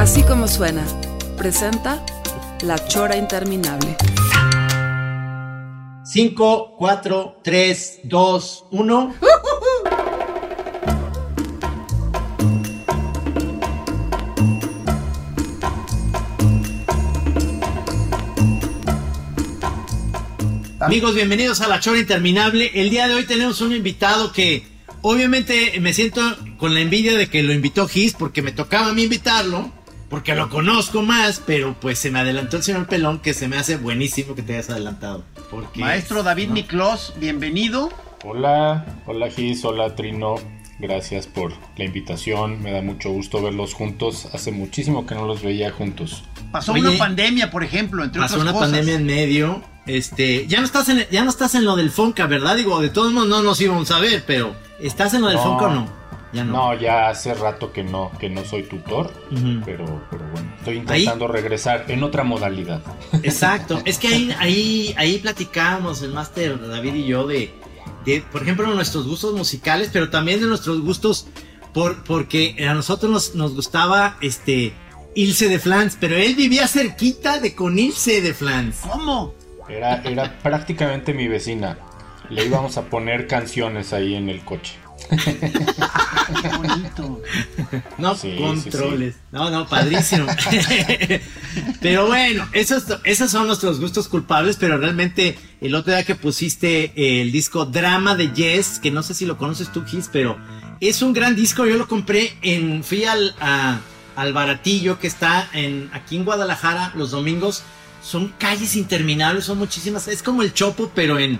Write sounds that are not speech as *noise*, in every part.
Así como suena, presenta La Chora Interminable. 5, 4, 3, 2, 1. Amigos, bienvenidos a La Chora Interminable. El día de hoy tenemos un invitado que obviamente me siento con la envidia de que lo invitó Gis porque me tocaba a mí invitarlo, porque lo conozco más, pero pues se me adelantó el señor Pelón que se me hace buenísimo que te hayas adelantado. Porque, Maestro David ¿no? Miklos, bienvenido. Hola, hola Gis, hola Trino, gracias por la invitación, me da mucho gusto verlos juntos, hace muchísimo que no los veía juntos. Pasó Oye, una pandemia, por ejemplo, entre Pasó otras una cosas. pandemia en medio. Este, ya no estás en ya no estás en lo del Fonca, ¿verdad? Digo, de todos modos no nos íbamos a ver, pero ¿estás en lo del No. Fonca o no? Ya no. No, ya hace rato que no, que no soy tutor, pero, pero bueno, estoy intentando regresar en otra modalidad. Exacto, es que ahí, ahí, ahí platicábamos el máster David y yo de, de, por ejemplo, nuestros gustos musicales, pero también de nuestros gustos por, porque a nosotros nos, nos gustaba este Ilse de Flans, pero él vivía cerquita de con Ilse de Flans. ¿Cómo? Era, era prácticamente mi vecina, le íbamos a poner canciones ahí en el coche. Qué bonito. No Sí, controles. No, no, padrísimo. *laughs* pero bueno, esos, esos son nuestros gustos culpables, pero realmente el otro día que pusiste el disco Drama de Yes, que no sé si lo conoces tú, Gis, pero es un gran disco. Yo lo compré en, fui al, a- al baratillo que está en, aquí en Guadalajara los domingos. Son calles interminables, son muchísimas. Es como el Chopo, pero en,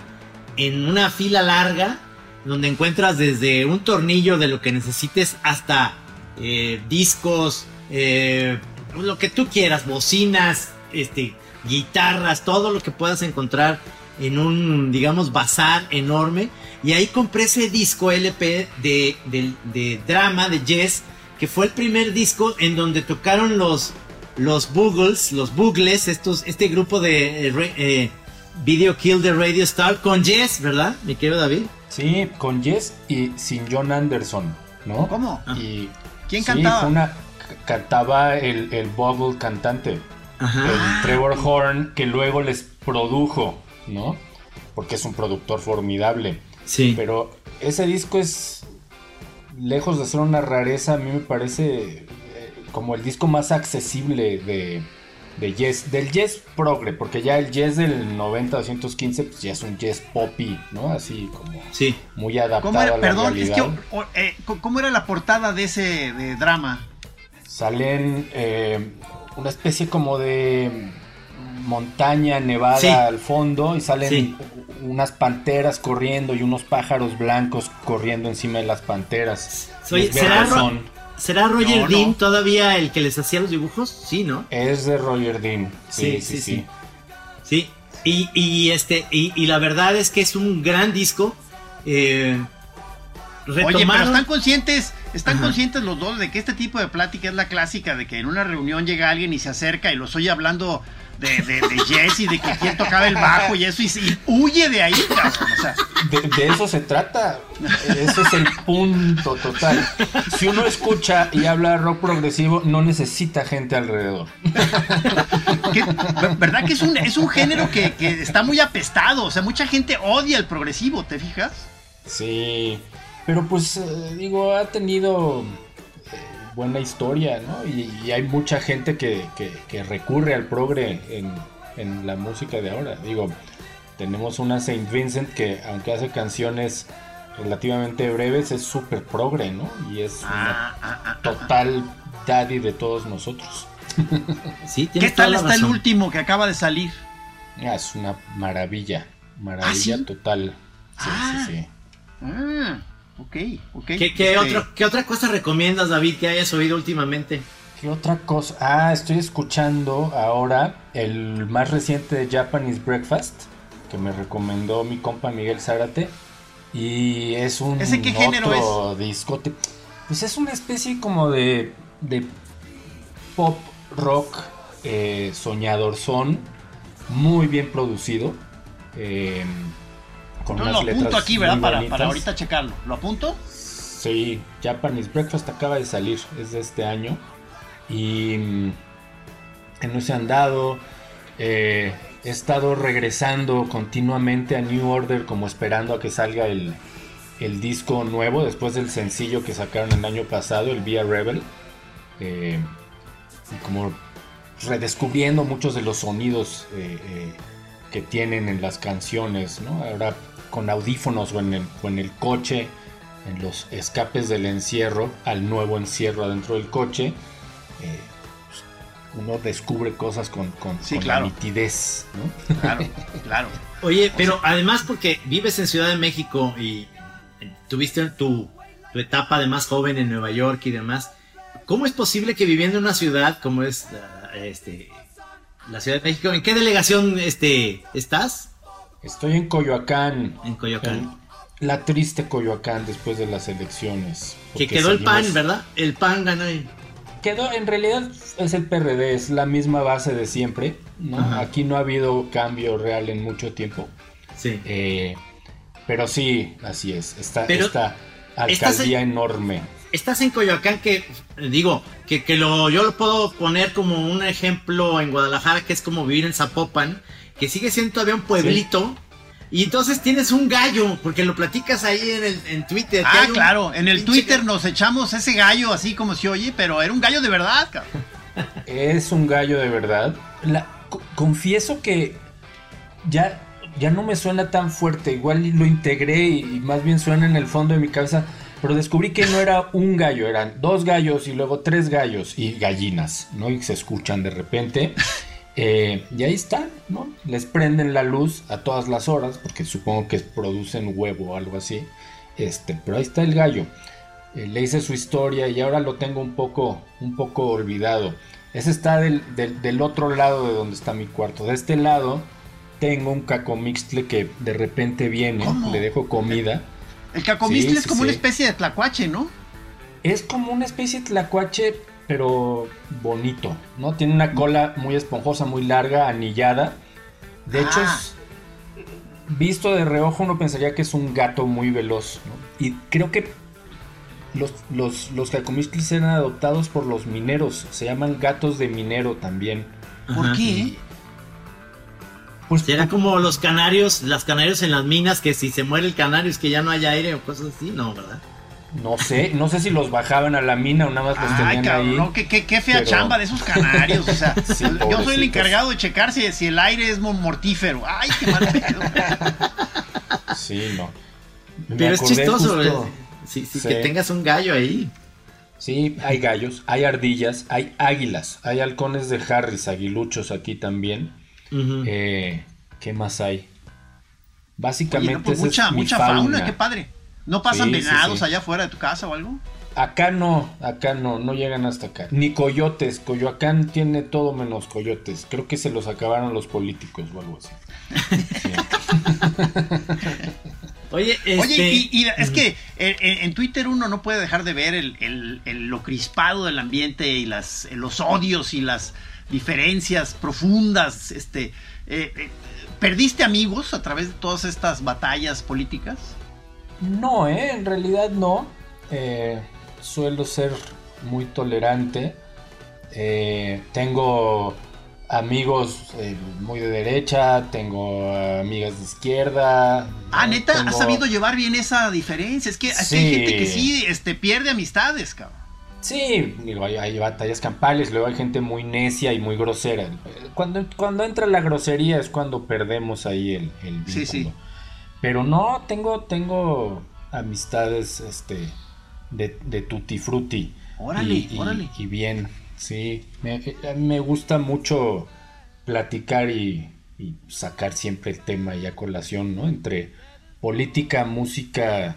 en una fila larga donde encuentras desde un tornillo de lo que necesites hasta eh, discos, eh, lo que tú quieras, bocinas, este, guitarras, todo lo que puedas encontrar en un, digamos, bazar enorme. Y ahí compré ese disco LP de, de- de drama de Jess, que fue el primer disco en donde tocaron los, los Boogles, los Boogles, estos, este grupo de eh, Video Kill the Radio Star con Jess, ¿verdad? Mi querido David. Sí, con Jess y sin John Anderson, ¿no? ¿Cómo? Y, ¿Quién sí, cantaba? fue una- cantaba el, el Bogle cantante. Ajá. el Trevor Horn que luego les produjo, ¿no? Porque es un productor formidable. Sí. Pero ese disco es, lejos de ser una rareza, a mí me parece eh, como el disco más accesible de, de del Yes Progre, porque ya el Yes del 90-215 pues ya es un Yes poppy, ¿no? Así como Sí. muy adaptado ¿Cómo era? a la Perdón, es que, o- eh, ¿cómo era la portada de ese de drama? Salen eh, una especie como de montaña nevada Sí. al fondo y salen Sí. unas panteras corriendo y unos pájaros blancos corriendo encima de las panteras. Los ¿será, verdes Ro- son- ¿será Roger No, Dean no. todavía el que les hacía los dibujos? Sí, ¿no? Es de Roger Dean. Sí, sí, sí. Sí. Y, y este, y, y la verdad es que es un gran disco. Eh, Oye, pero están conscientes, están Ajá. conscientes los dos de que este tipo de plática es la clásica de que en una reunión llega alguien y se acerca y los oye hablando de, de, de Jesse, de que quién tocaba el bajo y eso y, y huye de ahí, cabrón. O sea, De, de eso se trata. Ese es el punto total. Si uno escucha y habla rock progresivo, no necesita gente alrededor. ¿verdad que es un, es un género que, que está muy apestado? O sea, mucha gente odia el progresivo, ¿te fijas? Sí, pero pues eh, digo, ha tenido buena historia, ¿no? Y, y hay mucha gente que, que- que recurre al progre en, en la música de ahora. Digo, tenemos una Saint Vincent que aunque hace canciones relativamente breves, es súper progre, ¿no? Y es Ah, una total daddy de todos nosotros. *laughs* Sí, ¿Qué tal está el último que acaba de salir? Ah, es una maravilla, maravilla ¿Ah, sí? total. Sí, Ah. sí, sí. Ah, Ok, ok. ¿Qué, qué Este, otro- qué otra cosa recomiendas, David, que hayas oído últimamente? ¿Qué otra cosa? Ah, estoy escuchando ahora el más reciente de Japanese Breakfast, que me recomendó mi compa Miguel Zárate. Y es un ¿Ese qué género otro discote. Pues es una especie como de, de pop rock eh, soñador son, muy bien producido. eh, con unas lo apunto aquí, ¿verdad? Para, para ahorita checarlo. ¿Lo apunto? Sí, Japanese Breakfast acaba de salir, es de este año. Y mm, en no se han dado. eh, he estado regresando continuamente a New Order como esperando a que salga el, el disco nuevo después del sencillo que sacaron el año pasado, el Via Rebel. eh, y como redescubriendo muchos de los sonidos eh, eh, que tienen en las canciones, ¿no? Ahora con audífonos o en el, o en el coche, en los escapes del encierro, al nuevo encierro adentro del coche, eh, pues, uno descubre cosas con, con, Sí, con claro. la nitidez, ¿no? Claro, *laughs* claro. Oye, pero además porque vives en Ciudad de México y tuviste tu, tu etapa de más joven en Nueva York y demás, ¿cómo es posible que viviendo en una ciudad como es la, este, la Ciudad de México, ¿en qué delegación este, estás? Estoy en Coyoacán. En Coyoacán. en la triste Coyoacán después de las elecciones. Que quedó el PAN, ¿verdad? El PAN ganó ahí. Quedó, en realidad es el PRD, es la misma base de siempre. Aquí no ha habido cambio real en mucho tiempo. Sí. Eh, pero sí, así es. Esta, Pero esta alcaldía enorme. Estás en Coyoacán que, digo, que, que lo, yo lo puedo poner como un ejemplo en Guadalajara, que es como vivir en Zapopan, que sigue siendo todavía un pueblito. Y entonces tienes un gallo, porque lo platicas ahí en, el, en Twitter. Ah, un claro. En el Twitter nos echamos ese gallo así como se oye, pero era un gallo de verdad, cabrón. Es un gallo de verdad. La- confieso que ya, ya no me suena tan fuerte. Igual lo integré y, y más bien suena en el fondo de mi cabeza. Pero descubrí que no era un gallo, eran dos gallos y luego tres gallos y gallinas, ¿no? Y se escuchan de repente. *laughs* Eh, y ahí están, ¿no? Les prenden la luz a todas las horas, porque supongo que producen huevo o algo así. Este, pero ahí está el gallo. Eh, le hice su historia y ahora lo tengo un poco, un poco olvidado. Ese está del, del- del otro lado de donde está mi cuarto. De este lado tengo un cacomixtle que de repente viene, ¿Cómo? le dejo comida. El cacomixtle Sí, es sí, como una especie de tlacuache, ¿no? Es como una especie de tlacuache, pero bonito, ¿no? Tiene una cola muy esponjosa, muy larga, anillada. De hecho, Ah. es- visto de reojo uno pensaría que es un gato muy veloz, ¿no? Y creo que los, los, los eran adoptados por los mineros, se llaman gatos de minero también. ¿Por Ajá. qué? Pues Será como los canarios, las canarios en las minas, que si se muere el canario es que ya no hay aire o cosas así, no, ¿verdad? No sé, no sé si los bajaban a la mina o nada más los Ay, tenían cabrón, ahí. no, qué, qué- qué fea pero- chamba de esos canarios. O sea, *laughs* Sí, yo soy el encargado de checar si, si el aire es mo- mortífero. Ay, qué mal pedo. *laughs* Sí, no. Me Pero es chistoso, justo- ¿eh? Sí, sí, Sí. que tengas un gallo ahí. Sí, hay gallos, hay ardillas, hay águilas, hay halcones de Harris, aguiluchos aquí también. Eh, ¿Qué más hay? Oye, Básicamente no, pues esa mucha, es mi mucha fauna. fauna. qué padre. ¿No pasan Sí, venados sí. allá afuera de tu casa o algo? Acá no, acá no, no llegan hasta acá. Ni coyotes, Coyoacán tiene todo menos coyotes. Creo que se los acabaron los políticos o algo así. Sí. *laughs* Oye, este... Oye, y, y es que en, en- en Twitter uno no puede dejar de ver el, el- el- lo crispado del ambiente y las, los odios y las diferencias profundas. Este, eh, eh, ¿Perdiste amigos a través de todas estas batallas políticas? No, eh, en realidad no. Eh, suelo ser muy tolerante. Eh, tengo amigos eh, muy de derecha, tengo amigas de izquierda. Ah, neta, tengo- has sabido llevar bien esa diferencia. Es que, es que Sí. hay gente que sí este, pierde amistades, cabrón. Sí, digo, hay, hay batallas campales, luego hay gente muy necia y muy grosera. Cuando, cuando entra la grosería es cuando perdemos ahí el, el vínculo. Sí, sí. Pero no, tengo, tengo amistades este, de, de tutti frutti. Órale, y, órale. y bien, sí. Me, eh, me gusta mucho platicar y, y sacar siempre el tema y a colación, ¿no? Entre política, música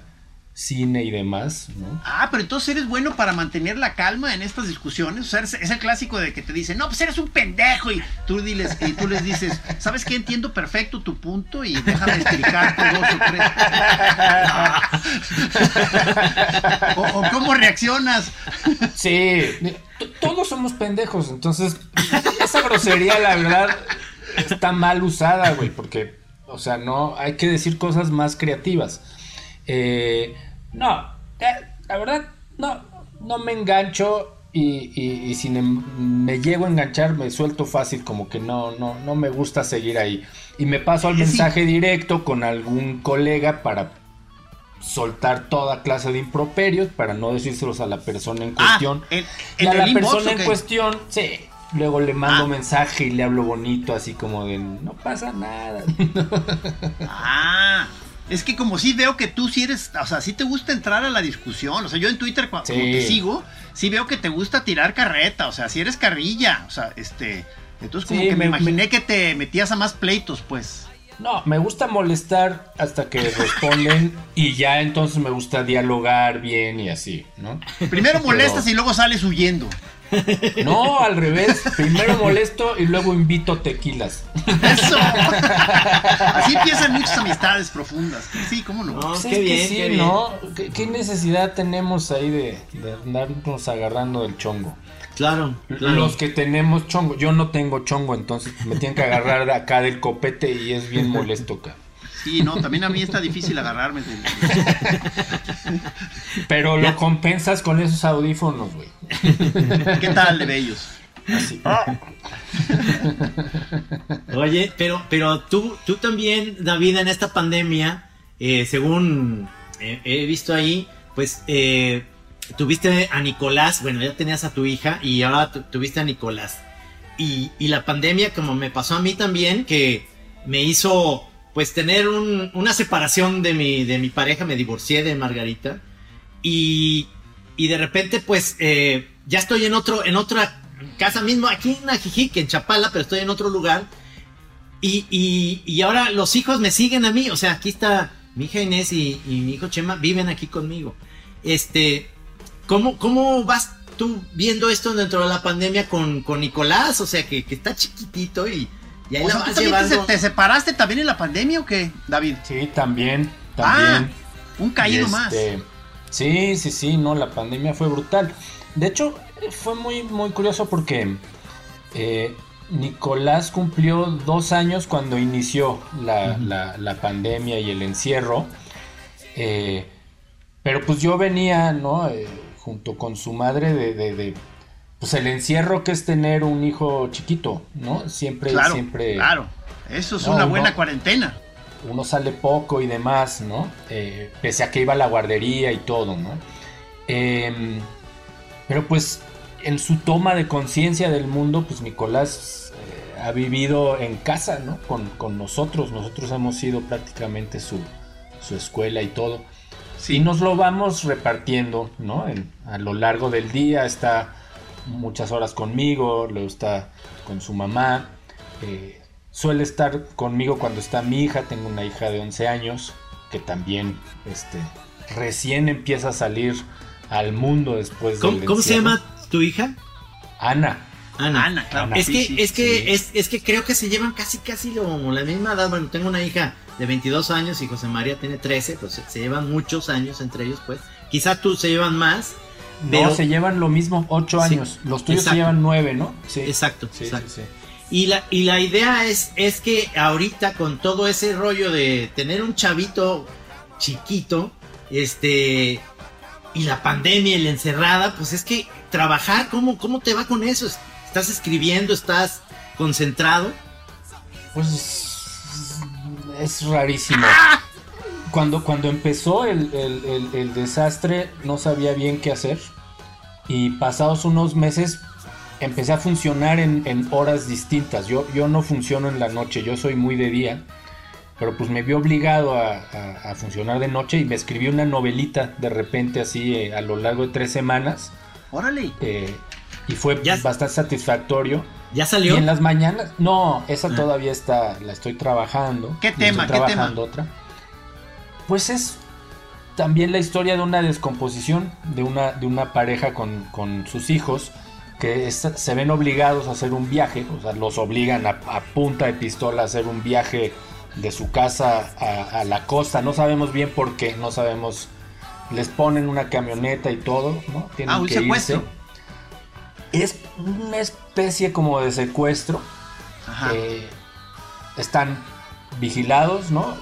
cine y demás, ¿no? Ah, pero entonces eres bueno para mantener la calma en estas discusiones. O sea, es, el clásico de que te dicen, no, pues eres un pendejo. Y tú, diles, y tú les dices, ¿sabes qué? Entiendo perfecto tu punto y déjame explicarte dos o tres. o, cómo reaccionas. sí, todos somos pendejos. Entonces, esa grosería, la verdad, está mal usada, güey, porque, o sea, no, hay que decir cosas más creativas. Eh, no, la verdad, no, no me engancho y, si me, llego a enganchar me suelto fácil, como que no, no, no me gusta seguir ahí. Y me paso al mensaje directo con algún colega para soltar toda clase de improperios para no decírselos a la persona en ah, cuestión. y a la persona en cuestión, sí. Luego le mando ah. mensaje y le hablo bonito, así como de no pasa nada. *laughs* ah, es que como sí veo que tú sí eres, o sea, sí te gusta entrar a la discusión. O sea, yo en Twitter cuando te sigo, sí veo que te gusta tirar carreta, o sea, si eres carrilla, o sea, este, entonces como que me, imaginé que te metías a más pleitos, pues. No, me gusta molestar hasta que responden y ya entonces me gusta dialogar bien y así, ¿no? Primero *laughs* molestas y luego sales huyendo. *laughs* No, al revés. Primero molesto y luego invito tequilas. Eso. *laughs* Así empiezan muchas amistades profundas. Sí, ¿cómo no? Pues qué bien, sí, ¿no? ¿Qué, necesidad tenemos ahí de, andarnos agarrando del chongo? Claro, Los que tenemos chongo. Yo no tengo chongo, entonces me tienen que agarrar de acá del copete y es bien molesto, acá. Sí, no, también a mí está difícil agarrarme. *laughs* Pero lo compensas con esos audífonos, güey. ¿Qué tal de bellos? *laughs* Oye, pero, pero tú, tú también, David, en esta pandemia, eh, según he visto ahí, pues eh, tuviste a Nicolás, bueno, ya tenías a tu hija y ahora tuviste a Nicolás. Y, y la pandemia, como me pasó a mí también, que me hizo pues tener una separación de mi, de mi pareja, me divorcié de Margarita y, y de repente pues eh, ya estoy en otro, en otra casa mismo, aquí en Ajijic, en Chapala, pero estoy en otro lugar y, y, ahora los hijos me siguen a mí, o sea, aquí está mi hija Inés y, mi hijo Chema viven aquí conmigo. Este, ¿cómo, cómo vas tú viendo esto dentro de la pandemia con, con Nicolás? O sea, que, que está chiquitito y te, separaste también en la pandemia o qué, David? Sí, también, también. Ah, un caído más. Este, sí, sí, sí, no, la pandemia fue brutal. De hecho, fue muy, muy curioso porque eh, Nicolás cumplió dos años cuando inició la, pandemia y el encierro. Eh, pero pues yo venía, ¿no? Eh, junto con su madre de pues el encierro que es tener un hijo chiquito, ¿no? Siempre, claro, siempre. Claro, eso es una buena cuarentena. Uno sale poco y demás, ¿no? Eh, pese a que iba a la guardería y todo, ¿no? Em, pero pues en su toma de conciencia del mundo, pues Nicolás eh, ha vivido en casa, ¿no? Con, nosotros, nosotros hemos sido prácticamente su, su escuela y todo. Sí. Y nos lo vamos repartiendo, ¿no? a lo largo del día está muchas horas conmigo, luego está con su mamá. Eh, suele estar conmigo cuando está mi hija, tengo una hija de 11 años que también este, recién empieza a salir al mundo después de... ¿Cómo, se llama tu hija? Ana. Ana, claro. es, que, es, que, es, que creo que se llevan casi, casi lo, la misma edad. Bueno, tengo una hija de 22 años y José María tiene 13, pues se llevan muchos años entre ellos, pues. Quizá tú se llevan más, no, se llevan lo mismo, ocho años. Los tuyos se llevan nueve, ¿no? Sí. Exacto, Y la, y la idea es, es que ahorita con todo ese rollo de tener un chavito chiquito, este, y la pandemia y la encerrada, pues es que trabajar, ¿cómo, cómo te va con eso? ¿Estás escribiendo? ¿Estás concentrado? Pues es rarísimo. ¡Ah! Cuando, cuando empezó el, desastre no sabía bien qué hacer y pasados unos meses empecé a funcionar en, horas distintas. Yo, yo no funciono en la noche, yo soy muy de día, pero pues me vi obligado a, funcionar de noche y me escribí una novelita de repente así eh, a lo largo de tres semanas. Órale. Eh, y fue bastante satisfactorio. ¿Ya salió? Y en las mañanas, no, esa ah. todavía está, la estoy trabajando. ¿Qué tema? ¿Qué tema? otra pues es también la historia de una descomposición de una, de una pareja con, con sus hijos que se ven obligados a hacer un viaje, o sea, los obligan a, punta de pistola a hacer un viaje de su casa a, la costa, no sabemos bien por qué, no sabemos, les ponen una camioneta y todo, ¿no? Tienen ah, un secuestro. Es una especie como de secuestro. Eh, están vigilados, ¿no?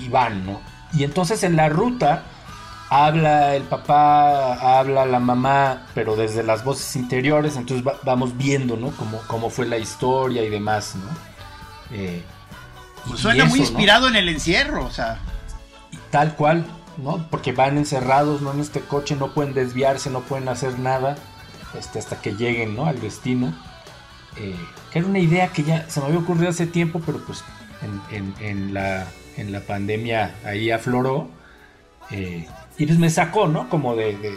y van, ¿no? Y entonces en la ruta habla el papá, habla la mamá, pero desde las voces interiores, entonces vamos viendo, ¿no? Cómo, cómo fue la historia y demás, ¿no? Eh, pues suena muy inspirado en el encierro, o sea. tal cual, ¿no? Porque van encerrados, ¿no? En este coche, no pueden desviarse, no pueden hacer nada, este, hasta que lleguen, ¿no? Al destino. Eh, que era una idea que ya se me había ocurrido hace tiempo, pero pues en, la, en la pandemia ahí afloró. Eh, y pues me sacó, ¿no? Como de, de,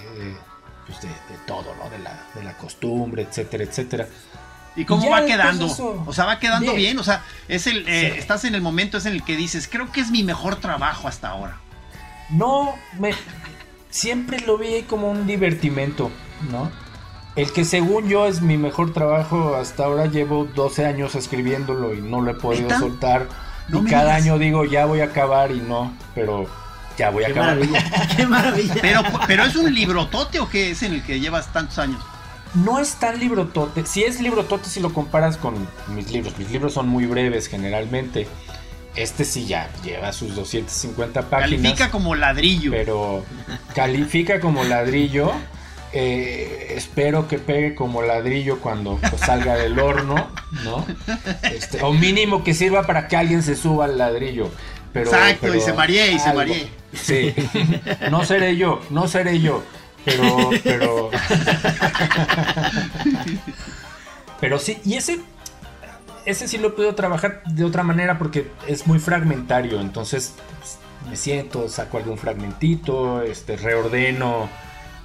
pues de, todo, ¿no? De la, de la costumbre, etcétera, etcétera. ¿Y cómo va quedando? o sea, va quedando bien. O sea, es el, eh, estás en el momento es en el que dices, creo que es mi mejor trabajo hasta ahora. No, me, siempre lo vi como un divertimento, ¿no? El que según yo es mi mejor trabajo, hasta ahora llevo 12 años escribiéndolo y no lo he podido soltar. Y cada año digo, ya voy a acabar y no, pero ya voy a qué Maravilla, qué maravilla. Pero, pero es un librotote o qué es en el que llevas tantos años. No es tan librotote. Si es librotote si lo comparas con mis libros. Mis libros son muy breves generalmente. Este sí ya lleva sus 250 páginas. Califica como ladrillo. Pero califica como ladrillo. Eh, espero que pegue como ladrillo cuando pues, salga del horno, ¿no? Este, o mínimo que sirva para que alguien se suba al ladrillo. Exacto, y se mareé, y se mareé. Sí, no seré yo, no seré yo, pero, pero, *laughs* pero sí, y ese, ese sí lo puedo trabajar de otra manera porque es muy fragmentario, entonces pues, me siento, saco algún fragmentito, este, reordeno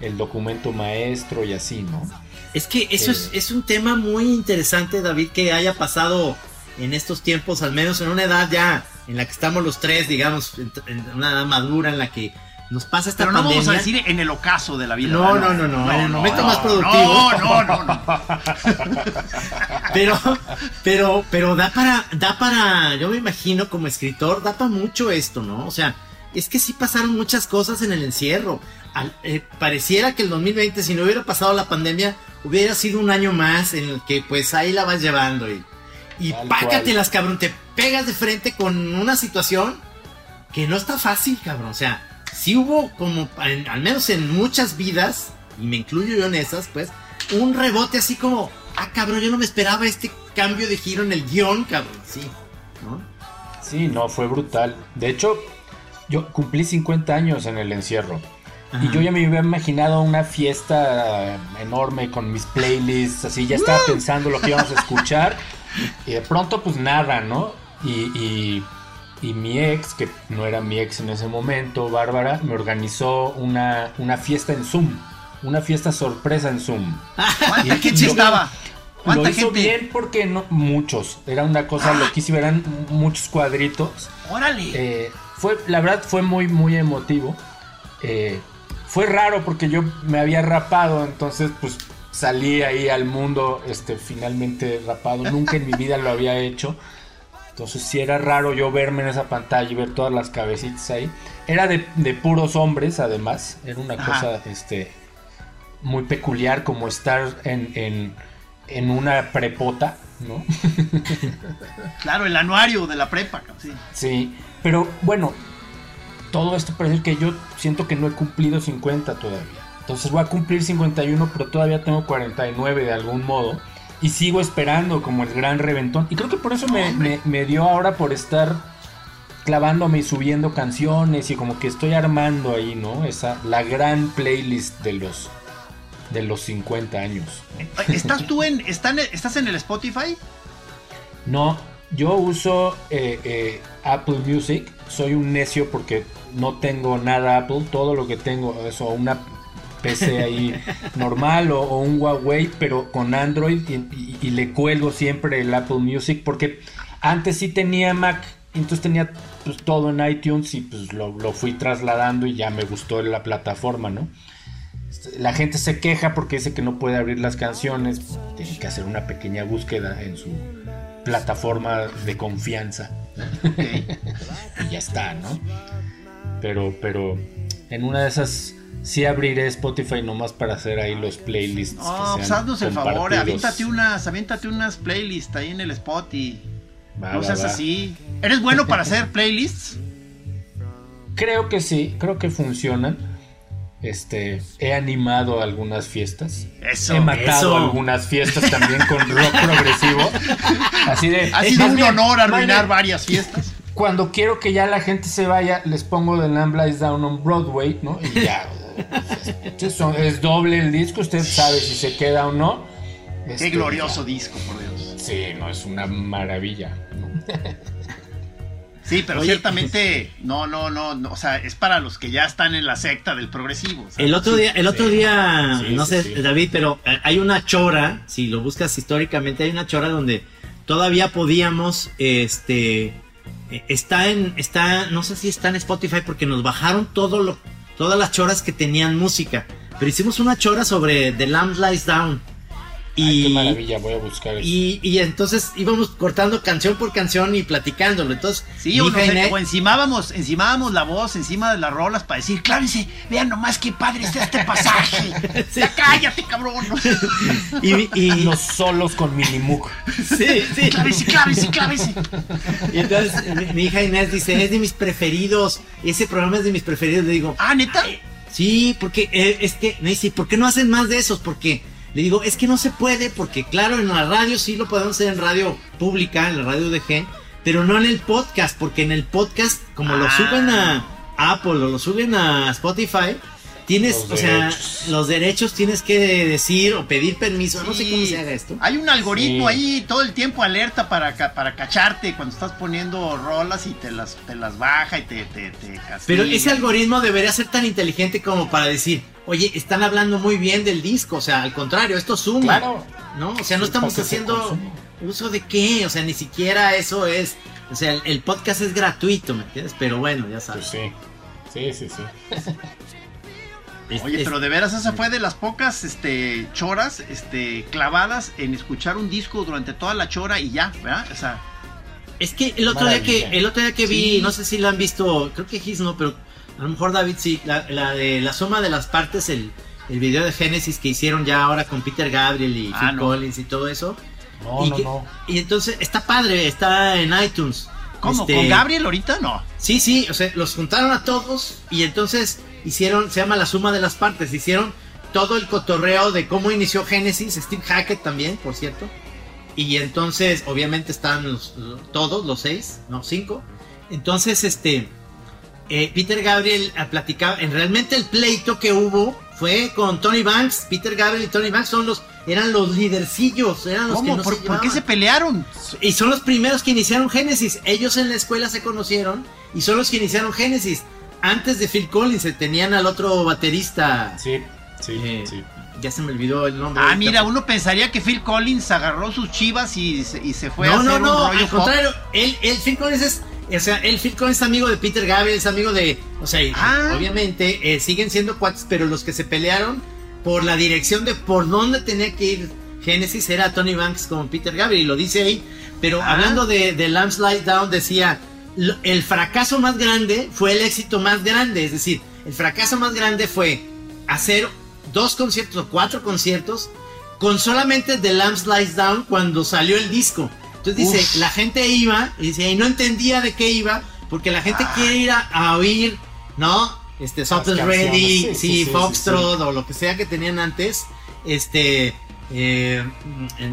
el documento maestro y así, ¿no? Es que eso es, eh, es un tema muy interesante, David, que haya pasado en estos tiempos, al menos en una edad ya en la que estamos los tres, digamos, en, una edad madura en la que nos pasa esta Pero no vamos a decir en el ocaso de la vida. No, no, no, no, en el momento más productivo. No, no, no, *laughs* pero, pero, pero da para, da para, yo me imagino como escritor, da para mucho esto, ¿no? O sea, es que sí pasaron muchas cosas en el encierro. Eh, pareciera que el 2020, si no hubiera pasado la pandemia, hubiera sido un año más en el que pues ahí la vas llevando y y pácatelas, cabrón. Te pegas de frente con una situación que no está fácil, cabrón. O sea, sí hubo como, al menos en muchas vidas, y me incluyo yo en esas, pues, un rebote así como, ah, cabrón, yo no me esperaba este cambio de giro en el guion, cabrón. Sí, ¿no? Sí, no, fue brutal. De hecho, yo cumplí 50 años en el encierro. Y yo ya me había imaginado una fiesta enorme con mis playlists, así ya estaba pensando lo que íbamos a escuchar. Y de pronto, pues nada, ¿no? Y, y, mi ex, que no era mi ex en ese momento, Bárbara, me organizó una, una fiesta en Zoom. Una fiesta sorpresa en Zoom. ¿Cuánta gente estaba? Lo hizo bien porque no, muchos. Era una cosa ah. loquísima, eran muchos cuadritos. Órale. Eh, fue, la verdad fue muy, muy emotivo. Eh, fue raro porque yo me había rapado, entonces pues salí ahí al mundo este, finalmente rapado. Nunca en mi vida lo había hecho. Entonces sí era raro yo verme en esa pantalla y ver todas las cabecitas ahí. Era de, puros hombres además. Era una cosa este, muy peculiar como estar en, en, una prepota, ¿no? *laughs* claro, el anuario de la prepa. Sí. sí, pero bueno, todo esto para decir que yo siento que no he cumplido 50 todavía. Entonces voy a cumplir 51, pero todavía tengo 49 de algún modo. Y sigo esperando como el gran reventón. Y creo que por eso me, dio ahora por estar clavándome y subiendo canciones y como que estoy armando ahí, ¿no? Esa, la gran playlist de los, de los 50 años. ¿Estás tú en, estás en el Spotify? No, yo uso eh, eh, Apple Music. Soy un necio porque no tengo nada Apple. Todo lo que tengo es una PC ahí *laughs* normal o, un Huawei, pero con Android y, le cuelgo siempre el Apple Music porque antes sí tenía Mac entonces tenía pues, todo en iTunes y pues lo, lo, fui trasladando y ya me gustó la plataforma, ¿no? La gente se queja porque dice que no puede abrir las canciones, tiene que hacer una pequeña búsqueda en su plataforma de confianza. *laughs* y ya está, ¿no? Pero, pero en una de esas sí abriré Spotify nomás para hacer ahí los playlists. No, pues haznos el favor, aviéntate unas, aviéntate unas playlists ahí en el spot y no seas así. ¿Eres bueno para hacer *laughs* playlists? Creo que sí, creo que funcionan. Este, he animado algunas fiestas. Eso, he matado algunas fiestas también con rock *laughs* progresivo. Así de. Ha sido un honor arruinar varias fiestas. Cuando quiero que ya la gente se vaya, les pongo The Lamb Lies Down on Broadway, ¿no? Y ya. *laughs* es doble el disco, usted sabe si se queda o no. Qué este, glorioso disco, por Dios. Sí, no, es una maravilla. *laughs* Sí, pero ciertamente no, no, no, o sea, es para los que ya están en la secta del progresivo. El otro día, el otro día, no sé, David, pero eh, hay una chora, si lo buscas históricamente, hay una chora donde todavía podíamos, este, eh, está en, está, no sé si está en Spotify porque nos bajaron todo lo, todas las choras que tenían música, pero hicimos una chora sobre The Lamb Lies Down y, qué maravilla, voy a buscar eso. Y, entonces íbamos cortando canción por canción y platicándolo. Entonces, sí, o, no encimábamos, encimábamos la voz encima de las rolas para decir, clávense, vean nomás qué padre está este pasaje. *laughs* Ya cállate, cabrón. *laughs* y, los solos con Minimook. Sí, sí. Clávese, clávese, clávese. Y entonces mi, hija Inés dice, es de mis preferidos. Ese programa es de mis preferidos. Le digo, ah, neta. Sí, porque eh, es que me dice, ¿por qué no hacen más de esos? Porque le digo, es que no se puede porque claro, en la radio sí lo podemos hacer en radio pública, en la radio de G, pero no en el podcast, porque en el podcast, como lo suben a Apple o lo suben a Spotify, tienes, o sea, los derechos tienes que decir o pedir permiso, no sé cómo se haga esto. Hay un algoritmo ahí todo el tiempo alerta para, para cacharte cuando estás poniendo rolas y te las, te las baja y te, te, Pero ese algoritmo debería ser tan inteligente como para decir, oye, están hablando muy bien del disco, o sea, al contrario, esto suma. Claro. ¿No? O sea, no estamos haciendo uso de qué, o sea, ni siquiera eso es, o sea, el, podcast es gratuito, ¿me entiendes? Pero bueno, ya sabes. Pues sí, sí, sí, sí. *laughs* Oye, pero de veras esa fue de las pocas este, choras este, clavadas en escuchar un disco durante toda la chora y ya, ¿verdad? O sea, es que el otro día que el otro día que vi, no sé si lo han visto, creo que Gis no, pero a lo mejor David sí, la, de la suma de las partes, el, el video de Genesis que hicieron ya ahora con Peter Gabriel y ah, Phil Collins y todo eso. No, y no, no. Y entonces está padre, está en iTunes. ¿Cómo? Este, ¿Con Gabriel ahorita? No. Sí, sí, o sea, los juntaron a todos y entonces hicieron, se llama la suma de las partes, hicieron todo el cotorreo de cómo inició Genesis, Steve Hackett también, por cierto. Y entonces, obviamente están los, todos, los seis, no, cinco. Entonces, este, eh, Peter Gabriel ha platicado, en realmente el pleito que hubo fue con Tony Banks. Peter Gabriel y Tony Banks son los, eran los lidercillos, eran los que no ¿Por, ¿Por qué se pelearon? Y son los primeros que iniciaron Genesis. Ellos en la escuela se conocieron y son los que iniciaron Genesis antes de Phil Collins se tenían al otro baterista. Sí, sí, eh, sí. Ya se me olvidó el nombre. Ah, mira, uno pensaría que Phil Collins agarró sus chivas y, y se fue a hacer no, no, al contrario, él, Phil Collins es, o sea, el Phil Collins es amigo de Peter Gabriel, es amigo de, o sea, ah. obviamente eh, siguen siendo cuates, pero los que se pelearon por la dirección de por dónde tenía que ir Genesis era Tony Banks con Peter Gabriel y lo dice ahí. Pero ah. hablando de, de Slide Down decía, el fracaso más grande fue el éxito más grande. Es decir, el fracaso más grande fue hacer dos conciertos o cuatro conciertos con solamente The Lamb Down cuando salió el disco. Entonces dice, la gente iba y dice, y no entendía de qué iba, porque la gente quiere ir a, oír, ¿no? Este, Something's Ready, sí, Foxtrot o lo que sea que tenían antes, este, eh,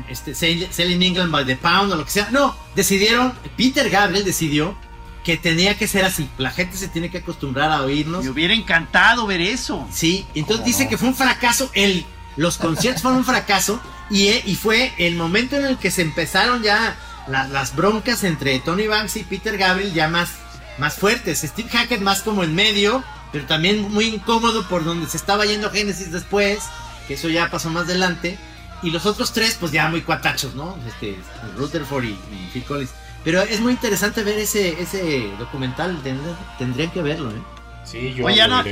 este, Selling England by the Pound o lo que sea. No, decidieron, Peter Gabriel decidió que tenía que ser así. La gente se tiene que acostumbrar a oírnos. Me hubiera encantado ver eso. Sí, entonces dice que fue un fracaso. El, los conciertos fueron un fracaso y, eh, y, fue el momento en el que se empezaron ya las broncas entre Tony Banks y Peter Gabriel ya más, más fuertes. Steve Hackett más como en medio, pero también muy incómodo por donde se estaba yendo Genesis después, que eso ya pasó más adelante. Y los otros tres, pues ya muy cuatachos, ¿no? Este, Rutherford y, y Phil Collins. Pero es muy interesante ver ese, ese documental, tendrían que verlo, ¿eh? Sí, yo Oye, no,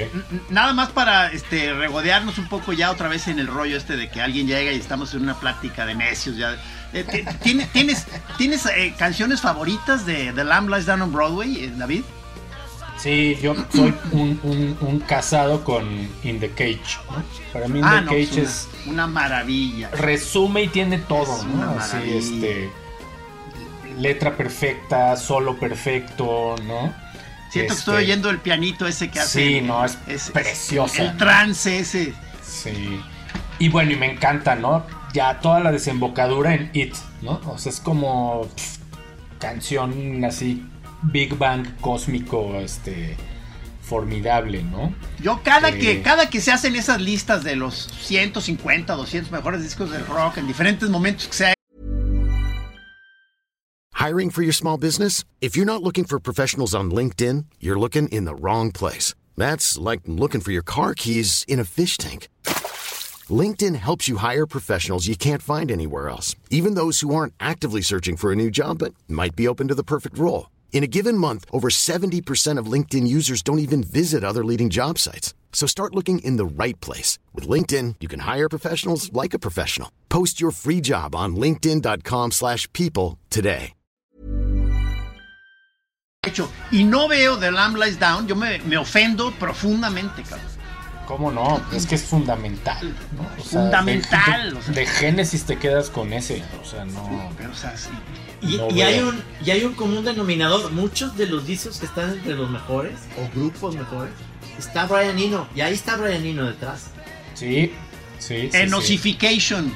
nada más para este regodearnos un poco ya otra vez en el rollo este de que alguien llega y estamos en una plática de necios ya. Eh, ¿Tienes, *laughs* tienes, ¿tienes eh, canciones favoritas de The Lamb Lies Down on Broadway, eh, David? Sí, yo soy un, casado con In the Cage. Para mí In ah, the Cage pues es una maravilla. Resume y tiene todo, ¿no? Así, este letra perfecta, solo perfecto, ¿no? Siento que estoy este, oyendo el pianito ese que hace. Sí, no, es, precioso. El trance ese. Sí. Y bueno, y me encanta, ¿no? Ya toda la desembocadura en It, ¿no? O sea, es como canción así, Big Bang cósmico, este formidable, ¿no? Yo cada que eh, cada que se hacen esas listas de los 150, 200 mejores discos del rock en diferentes momentos que sea Hiring for your small business? If you're not looking for professionals on LinkedIn, you're looking in the wrong place. That's like looking for your car keys in a fish tank. LinkedIn helps you hire professionals you can't find anywhere else, even those who aren't actively searching for a new job but might be open to the perfect role. In a given month, over 70% of LinkedIn users don't even visit other leading job sites. So start looking in the right place. With LinkedIn, you can hire professionals like a professional. Post your free job on linkedin.com slash people today. Y no veo The Lamb Lies Down, yo me, me ofendo profundamente, cabrón. ¿Cómo no? Es que es fundamental. fundamental. De, Génesis te quedas con ese. O sea, no. Pero, o sea, sí. Y, hay un, y hay un común denominador. Muchos de los discos que están entre los mejores, o grupos mejores, está Brian Eno. Y ahí está Brian Eno detrás. Sí, sí. sí Enosification.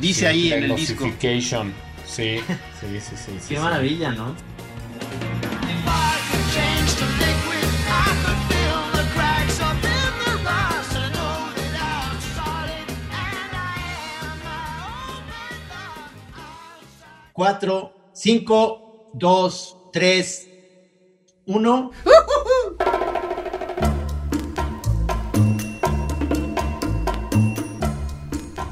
Dice ahí en el disco. Enosification. Sí, sí, sí, sí. *laughs* Qué maravilla, ¿no? 4, 5, 2, 3, 1.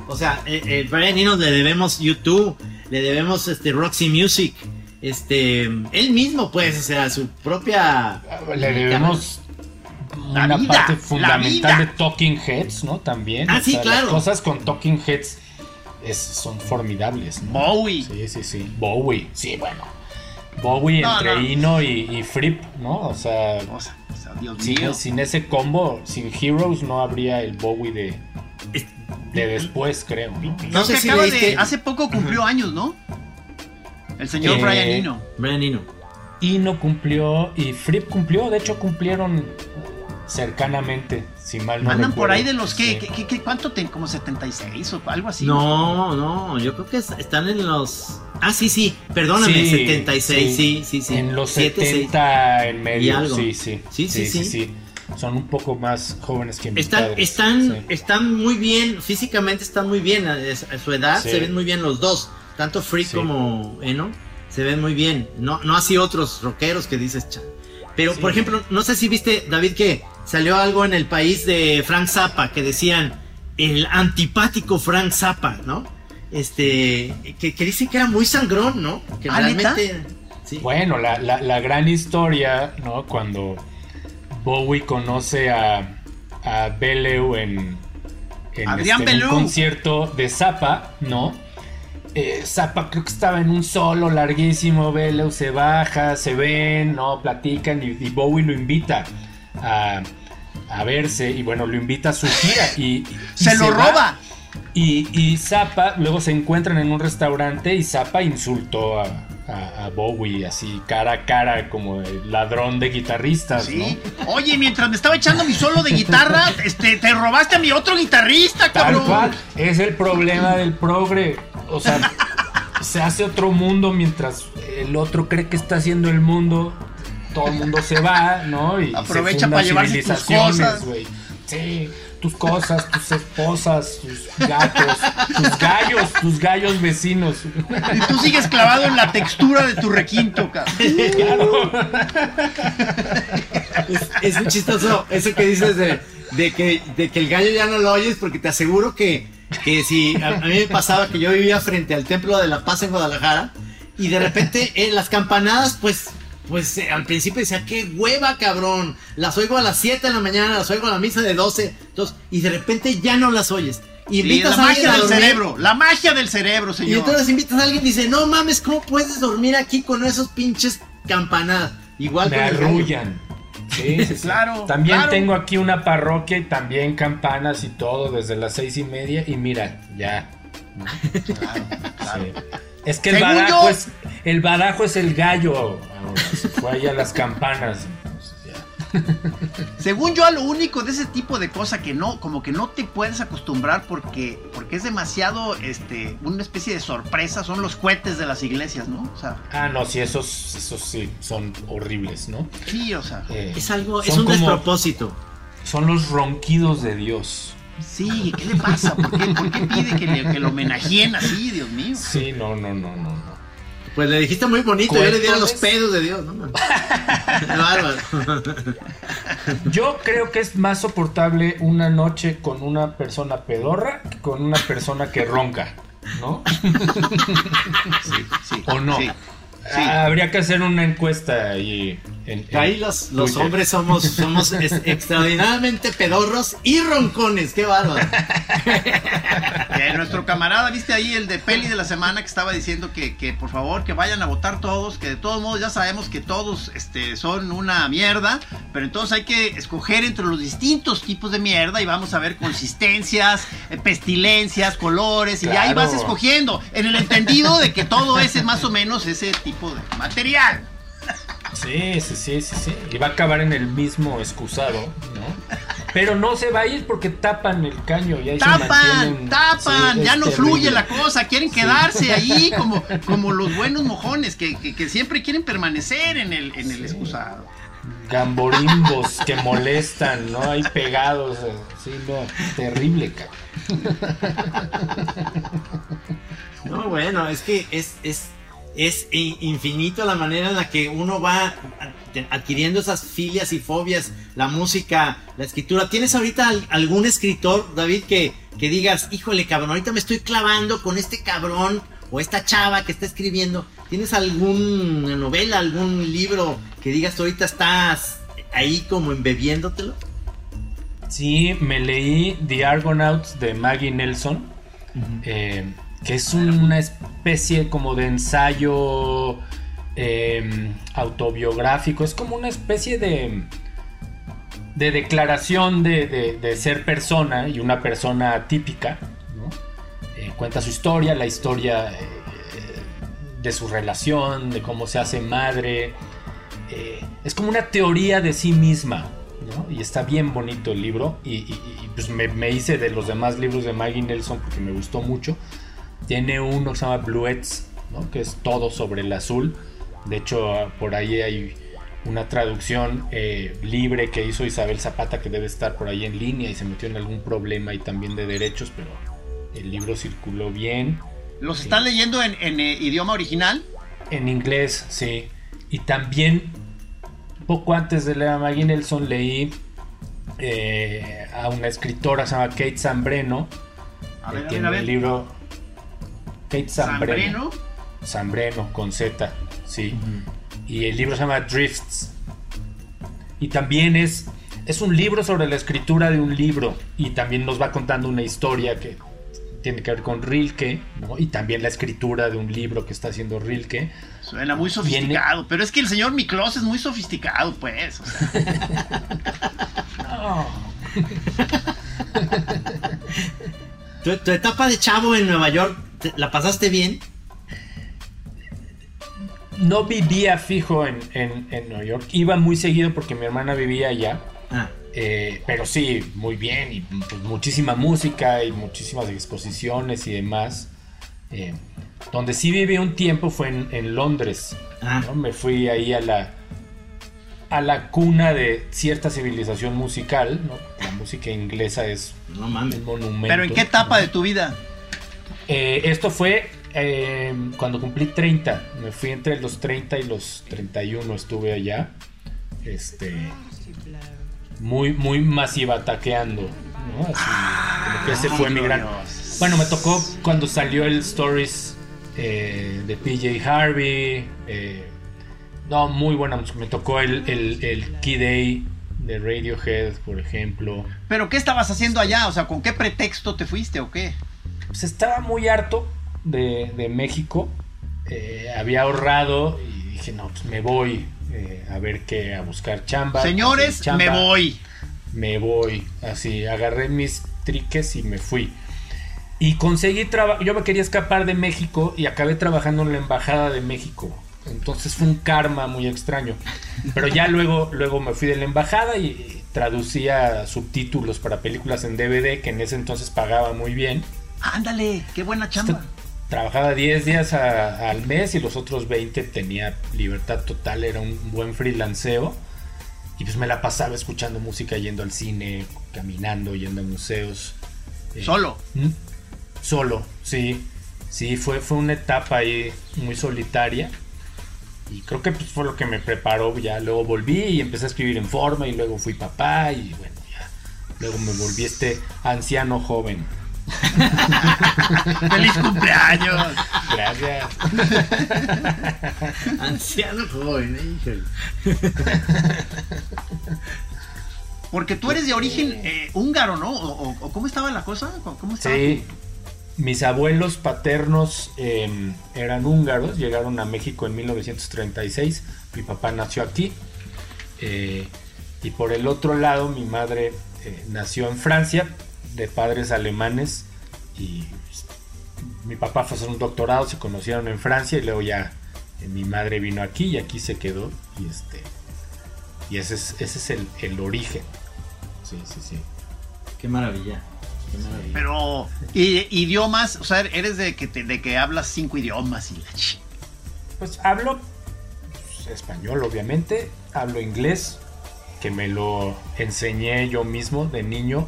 O sea, eh, eh, Brian Eno le debemos YouTube, le debemos este Roxy Music, este, él mismo pues, o sea, su propia... Le debemos una parte fundamental de Talking Heads, ¿no? También. Ah, sí, claro. Las cosas con Talking Heads son formidables. Bowie. Sí, sí, sí. Bowie, sí, bueno. Bowie entre Ino y, Fripp, ¿no? O sea, sin, ese combo, sin Heroes no habría el Bowie de, de después, creo. No, sé si de, hace poco cumplió años, ¿no? El señor eh, Brian Eno. Brian Eno. Ino cumplió y Fripp cumplió, de hecho cumplieron cercanamente, si mal no Andan por ahí de los que, ¿cuánto ten, como 76 o algo así? No, no, yo creo que están en los Ah, sí, sí, perdóname, 76, sí, sí, sí. En los 70 en medio, sí, sí. Sí, sí, sí. Son un poco más jóvenes que mis están, Están, están muy bien, físicamente están muy bien, a, su edad se ven muy bien los dos, tanto Freak como Eno, se ven muy bien. No, no así otros rockeros que dices, pero, por ejemplo, no sé si viste, David, que salió algo en el país de Frank Zappa que decían el antipático Frank Zappa, ¿no? Este, que, que dicen que era muy sangrón, ¿no? Que ¿Ah, realmente. Bueno, la, la, gran historia, ¿no? Cuando Bowie conoce a, a Bellew en, en, este, un concierto de Zappa, ¿no? Eh, Zappa creo que estaba en un solo larguísimo, Bellew se baja, se ven, ¿no? Platican y, Bowie lo invita a, verse y bueno, lo invita a su gira y... *laughs* ¡Se, lo roba! Y, y Zappa luego se encuentran en un restaurante y Zappa insultó a, Bowie así cara a cara como el ladrón de guitarristas, ¿Sí? Oye, mientras me estaba echando mi solo de guitarra, *laughs* este, te robaste a mi otro guitarrista, cabrón. Tal cual, es el problema del progre o sea, se hace otro mundo mientras el otro cree que está haciendo el mundo. Todo el mundo se va, ¿no? Y aprovecha para llevarse tus cosas. Sí, tus cosas, tus esposas, tus gatos, tus gallos, tus gallos vecinos. Y tú sigues clavado en la textura de tu requinto, cabrón. Claro. Es, es, chistoso eso que dices de, de, que, de que el gallo ya no lo oyes porque te aseguro que que si a, mí me pasaba que yo vivía frente al Templo de la Paz en Guadalajara Y de repente en las campanadas, pues, pues eh, al principio decía, qué hueva, cabrón. Las oigo a las 7 de la mañana, las oigo a la misa de 12. Entonces, y de repente ya no las oyes. Sí, Invitas la a alguien magia a del dormir, cerebro, la magia del cerebro, Y señor. entonces invitas a alguien y dice, no mames, ¿cómo puedes dormir aquí con esos pinches campanadas? Igual Me con arrullan. Sí, sí, sí. Claro, También claro. tengo aquí una parroquia y también campanas y todo desde las seis y media. Y mira, ya. *laughs* Claro, claro. Sí. Es que el yo- es el badajo es el gallo. Ahora se fue ahí a las campanas. *laughs* Según yo, a lo único de ese tipo de cosa que no, como que no te puedes acostumbrar porque, porque es demasiado, este, una especie de sorpresa, son los cohetes de las iglesias, ¿no? O sea, Ah, no, sí, esos, esos sí son horribles, ¿no? sí, o sea, Eh, Es algo, es un como- despropósito. Son los ronquidos de Dios. Sí, ¿qué le pasa? ¿Por qué, por qué pide que, le, que lo homenajeen así, Dios mío? Sí, no, no, no, no, no. Pues le dijiste muy bonito, yo le diera los pedos de Dios, ¿no? *laughs* Yo creo que es más soportable una noche con una persona pedorra que con una persona que ronca, ¿no? *laughs* Sí, sí. ¿O no? Sí, sí. Ah, habría que hacer una encuesta. En, en Ahí los, los hombres somos, somos *laughs* es- extraordinariamente pedorros y roncones, qué bárbaro. *laughs* Eh, nuestro camarada, viste ahí el de peli de la semana que estaba diciendo que, que por favor que vayan a votar todos, que de todos modos ya sabemos que todos este, son una mierda, pero entonces hay que escoger entre los distintos tipos de mierda y vamos a ver consistencias, eh, pestilencias, colores y ahí vas escogiendo en el entendido de que todo ese es más o menos ese tipo de material. Sí, sí, sí, sí, sí. Y va a acabar en el mismo excusado, ¿no? Pero no se va a ir porque tapan el caño y ahí se Tapan, tapan, Sí, ya no terrible. fluye la cosa, quieren quedarse *laughs* ahí como, como los buenos mojones que, que- que siempre quieren permanecer en el, en el excusado. Gamborimbos que molestan, ¿no? Ahí pegados. eh, Sí, no, terrible, cabrón. No, bueno, es que es, es, es infinito la manera en la que uno va adquiriendo esas filias y fobias, la música, la escritura. ¿Tienes ahorita al- algún escritor, David, que, que digas, híjole, cabrón, ahorita me estoy clavando con este cabrón o esta chava que está escribiendo? ¿Tienes alguna novela, algún libro que digas, ahorita estás ahí como embebiéndotelo? Sí, me leí The Argonauts de Maggie Nelson, eh, que es una especie como de ensayo eh, autobiográfico, es como una especie de, de declaración de, de- ser persona y una persona típica. Eh, cuenta su historia, la historia eh, de su relación, de cómo se hace madre. eh, es como una teoría de sí misma. Y está bien bonito el libro. Y, pues me hice de los demás libros de Maggie Nelson porque me gustó mucho. Tiene uno que se llama Bluets, ¿no? que es todo sobre el azul. De hecho, por ahí hay una traducción eh, libre que hizo Isabel Zapata que debe estar por ahí en línea y se metió en algún problema y también de derechos, pero el libro circuló bien. ¿Los están leyendo en, en, eh, idioma original? En inglés, sí. Y también, poco antes de leer a Maggie Nelson, leí eh, a una escritora, se llama Kate Zambreno. Que tiene ver. libro. Kate Zambreno. Zambreno. Con Z, sí. Y el libro se llama Drifts. Y también es, es un libro sobre la escritura de un libro. Y también nos va contando una historia que tiene que ver con Rilke, ¿no? Y también la escritura de un libro que está haciendo Rilke. Suena muy sofisticado, pero es que el señor Miklos es muy sofisticado, pues. o sea, *laughs* ¿Tu, tu etapa de chavo en Nueva York, te- ¿la pasaste bien? No vivía fijo en, en, en Nueva York. Iba muy seguido porque mi hermana vivía allá. Ah, Eh, pero sí, muy bien. Y pues, muchísima música y muchísimas exposiciones y demás. Eh, donde sí viví un tiempo fue en, en Londres. ah. ¿no? Me fui ahí a la a la cuna de cierta civilización musical. ¿no? La música inglesa es No mames. un monumento. pero ¿en qué etapa de tu vida? Eh, esto fue eh, cuando cumplí 30. Me fui entre los 30 y los 31. Estuve allá. Este. Muy, muy masiva ataqueando. ¿no? Como que ese fue mi gran. Bueno, me tocó cuando salió el Stories eh, de PJ Harvey. eh, no, muy buena música. Me tocó el, el, el Key Day de Radiohead, por ejemplo. ¿Pero qué estabas haciendo allá? O sea, ¿con qué pretexto te fuiste o qué? Pues estaba muy harto de, de México. Eh, había ahorrado y dije, no, pues me voy eh, a ver qué, a buscar chamba. Señores, chamba, me voy. Me voy. Así, agarré mis triques y me fui. Y conseguí trabajo. Yo me quería escapar de México y acabé trabajando en la embajada de México. Entonces fue un karma muy extraño. Pero ya *laughs* luego, luego me fui de la embajada y traducía subtítulos para películas en DVD, que en ese entonces pagaba muy bien. Ándale, qué buena chamba. Trabajaba 10 días a- al mes y los otros 20 tenía libertad total, era un buen freelanceo. Y pues me la pasaba escuchando música, yendo al cine, caminando, yendo a museos. Eh, Solo. ¿Mm? Solo, sí. Sí, fue, fue una etapa ahí muy solitaria. Y creo que pues, fue lo que me preparó. Ya luego volví y empecé a escribir en forma y luego fui papá y bueno, ya. Luego me volví este anciano joven. *laughs* ¡Feliz cumpleaños! Gracias. *laughs* Anciano joven. Porque tú eres de origen eh, húngaro, ¿no? ¿O, cómo estaba la cosa? ¿Cómo- ¿Cómo estaba? Sí, mis abuelos paternos eh, eran húngaros, llegaron a México en 1936, mi papá nació aquí, eh, y por el otro lado mi madre eh, nació en Francia, de padres alemanes, y pues, mi papá fue a hacer un doctorado, se conocieron en Francia, y luego ya eh, mi madre vino aquí y aquí se quedó, y este... Y ese es, ese es el, el origen. Sí, sí, sí. Qué maravilla. Qué maravilla. Pero, y, idiomas, o sea, eres de que, te- de que hablas cinco idiomas y la Pues hablo pues, español, obviamente. Hablo inglés, que me lo enseñé yo mismo de niño.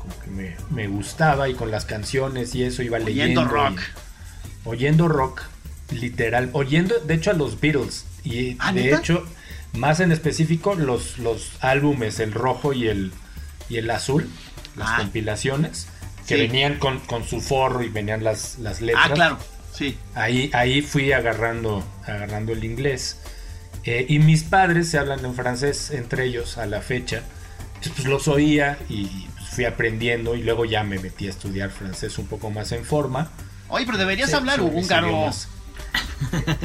Como que me, me gustaba y con las canciones y eso iba leyendo. oyendo rock. y- oyendo rock, literal. Oyendo, de hecho, a los Beatles. Y ¿Ah, de neta? hecho, más en específico, los, los álbumes, el rojo y el, y el azul, las Ah. compilaciones, que Sí. venían con, con su forro y venían las, las letras. Ah, claro, sí. Ahí, ahí fui agarrando, agarrando el inglés. Eh, y mis padres se hablan en francés entre ellos a la fecha. Pues los oía y fui aprendiendo y luego ya me metí a estudiar francés un poco más en forma. Oye, pero deberías Sí, hablar húngaro.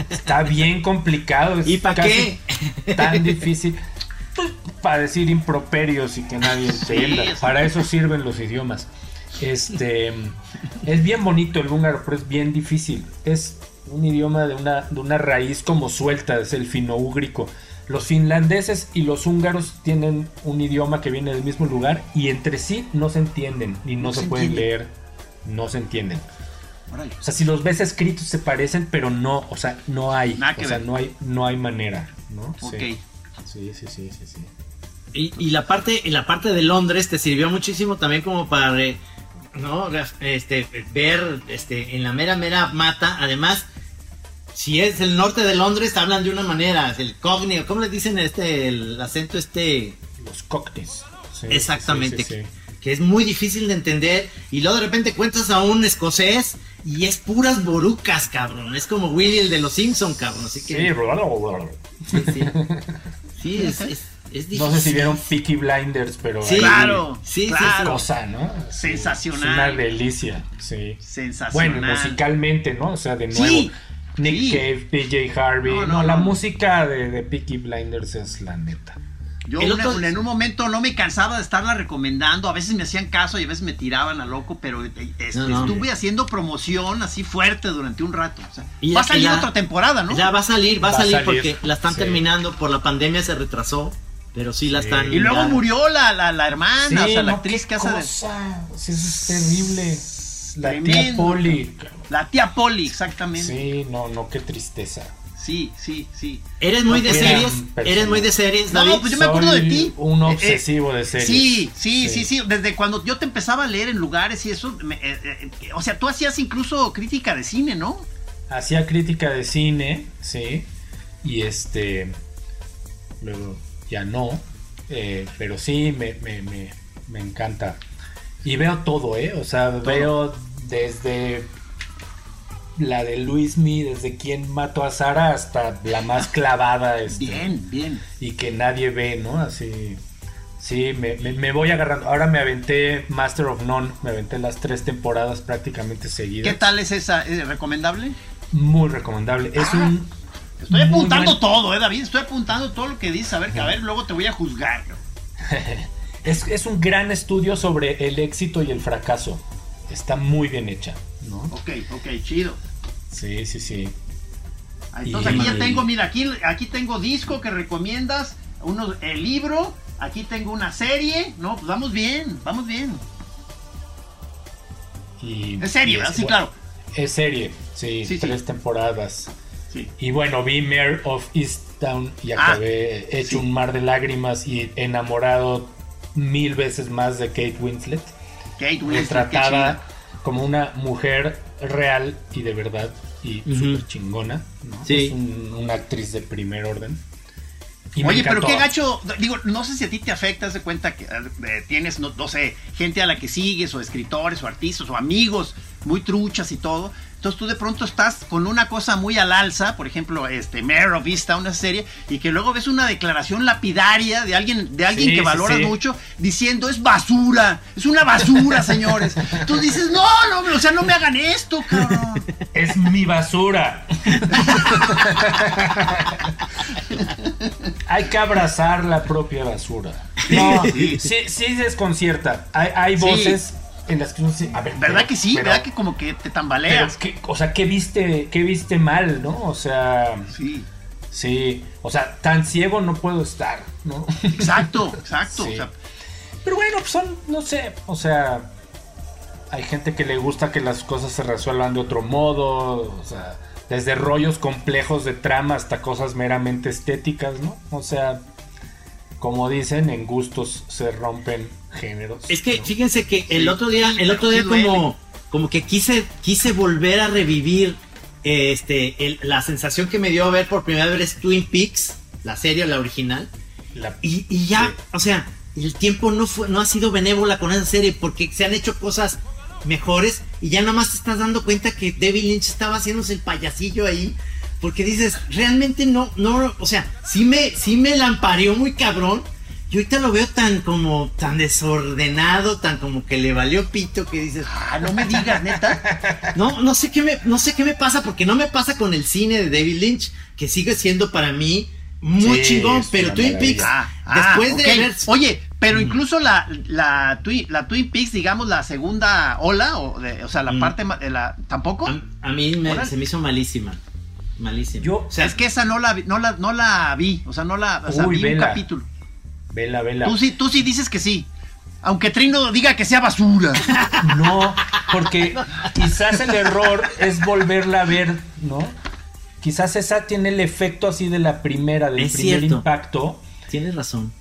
Está bien complicado. es ¿Y pa' casi qué? Tan difícil. Pues, para decir improperios y que nadie entienda. Sí, Para eso sirven los idiomas. Este es bien bonito el húngaro, pero es bien difícil. Es un idioma de una, de una raíz como suelta, es el fino-úgrico. Los finlandeses y los húngaros tienen un idioma que viene del mismo lugar y entre sí no se entienden y no, No se, se pueden leer, no se entienden. O sea, si los ves escritos se parecen, pero no, o sea, no hay, Nada que o sea, ver. no hay, no hay manera, ¿no? Ok. Sí. Sí, sí, sí, sí, sí. Y, y la parte y la parte de Londres te sirvió muchísimo también como para eh, no este ver este en la mera mera mata además si es el norte de Londres hablan de una manera el cognio cómo le dicen este el acento este Los cocktails. Sí, exactamente sí, sí, sí. que es muy difícil de entender y luego de repente cuentas a un escocés y es puras borucas cabrón es como Willy el de los Simpson cabrón así Sí, que bla, bla. sí, sí. Sí, es, es, es No sé si difícil. vieron Peaky Blinders, pero Sí, Claro, Sí, sí, es claro. cosa, ¿no? Sí, Sensacional. Es una delicia, sí. Sensacional. Bueno, musicalmente, ¿no? O sea, de nuevo, Sí, Nick sí. Cave, PJ Harvey. No, No, no, la no. música de, de Peaky Blinders es la neta. Yo El una- otro- en un momento no me cansaba de estarla recomendando, a veces me hacían caso y a veces me tiraban a loco, pero eh, este, No, no. estuve haciendo promoción así fuerte durante un rato. o sea, Y va a salir ya- otra temporada, ¿no? Ya va a salir, va a Va a salir, salir, porque la están sí. terminando, por la pandemia se retrasó, pero sí la Sí. están. y luego ya- murió la, la, la hermana, o sea, la actriz que hace de... Sí, eso es terrible. La tía. Polly. La tía Polly, exactamente. Sí, Sí, no, no, qué tristeza. sí, sí. Eres muy de series, eres muy de series, No, David. pues yo me acuerdo de ti. Un Eh, eh, obsesivo de series. Sí, sí, sí, sí. Desde cuando yo te empezaba a leer en lugares y eso, me- eh, eh, o sea, tú hacías incluso crítica de cine, ¿no? Hacía crítica de cine, sí. Y este. Luego ya no. eh, pero sí, me, me, me, me encanta. Y veo todo, ¿eh? O sea, veo desde la de Luis Mi, desde quien mató a Sara hasta la más clavada. *laughs* Este, Bien, bien. Y que nadie ve, ¿no? Así. Sí, me, me- me voy agarrando. Ahora me aventé Master of None, me aventé las tres temporadas prácticamente seguidas. ¿Qué tal es esa? ¿Es recomendable? Muy recomendable. Es Ah, un. Estoy apuntando buen- todo, eh, David. Estoy apuntando todo lo que dices. A ver, que a ver, luego te voy a juzgar. *laughs* Es, es un gran estudio sobre el éxito y el fracaso. Está muy bien hecha, ¿no? Ok, ok, chido. Sí, sí, sí. Ah, Entonces Y- aquí ya tengo, mira, aquí, aquí tengo disco que recomiendas, uno, el libro, aquí tengo una serie. No, pues vamos bien, vamos bien. Y, Es serie, y ¿verdad? Sí, claro. Es serie, sí, Sí, sí. tres temporadas. Sí. Y bueno, vi Mayor of Easttown y Ah, acabé hecho un mar de lágrimas y enamorado mil veces más de Kate Winslet. Kate Winslet, chida. como una mujer real y de verdad y Ujú. súper chingona. ¿no? Sí. Es un- una actriz de primer orden. Y Oye, pero qué gacho, digo, no sé si a ti te afecta, de cuenta que eh, tienes, no, no sé, gente a la que sigues, o escritores, o artistas, o amigos muy truchas y todo. Entonces tú de pronto estás con una cosa muy al alza, por ejemplo, este Mayor of Easttown, una serie, y que luego ves una declaración lapidaria de alguien, de alguien Sí, que valoras sí. mucho, diciendo es basura, es una basura, *laughs* señores. Tú dices, no, no, o sea, no me hagan esto, cabrón. Es mi basura. Hay que abrazar la propia basura. No, sí, sí, desconcierta. Hay, hay voces en las que uno dice, a ver, ¿Verdad pero- que sí? pero- ¿Verdad que como que te tambaleas? o sea, ¿qué viste, qué viste mal, no? O sea, Sí, sí, o sea, tan ciego no puedo estar, ¿no? exacto, *laughs* exacto. Sí. o sea, Pero bueno, pues son, no sé, o sea, hay gente que le gusta que las cosas se resuelvan de otro modo, o sea, desde rollos complejos de trama hasta cosas meramente estéticas, ¿no? O sea, como dicen, en gustos se rompen géneros. Es que ¿no? fíjense que el Sí. otro día, el otro día como, como que quise, quise volver a revivir eh, este, el- la sensación que me dio ver por primera vez Twin Peaks, la serie, la original. La- Y, y ya, Sí. o sea, el tiempo no fue, no ha sido benévola con esa serie porque se han hecho cosas mejores y ya nada más te estás dando cuenta que David Lynch estaba haciéndose el payasillo ahí. Porque dices, realmente no, no, o sea, sí me, sí me lampareó muy cabrón. Y ahorita lo veo tan como, tan desordenado, tan como que le valió pito que dices, ah, no me digas, neta. *laughs* no, no sé qué me, no sé qué me pasa, porque no me pasa con el cine de David Lynch, que sigue siendo para mí muy Sí, chingón, pero Twin maravilla. Peaks, Ah, ah, después de ver, Oye, pero incluso la, la, Twin, la Twin Peaks, digamos, la segunda ola, o, de- o sea, la Mm. parte de la. ¿Tampoco? a, a mí me- se me hizo malísima, malísima. Yo- o sea, es que esa no la, vi- no la, no la vi, o sea, no la. O sea, Uy, vi un vela. capítulo. Vela, vela. Tú sí, tú sí dices que sí. Aunque Trino diga que sea basura. *laughs* No, porque quizás el error es volverla a ver, ¿no? Quizás esa tiene el efecto así de la primera, del Es primer cierto. impacto. tienes razón.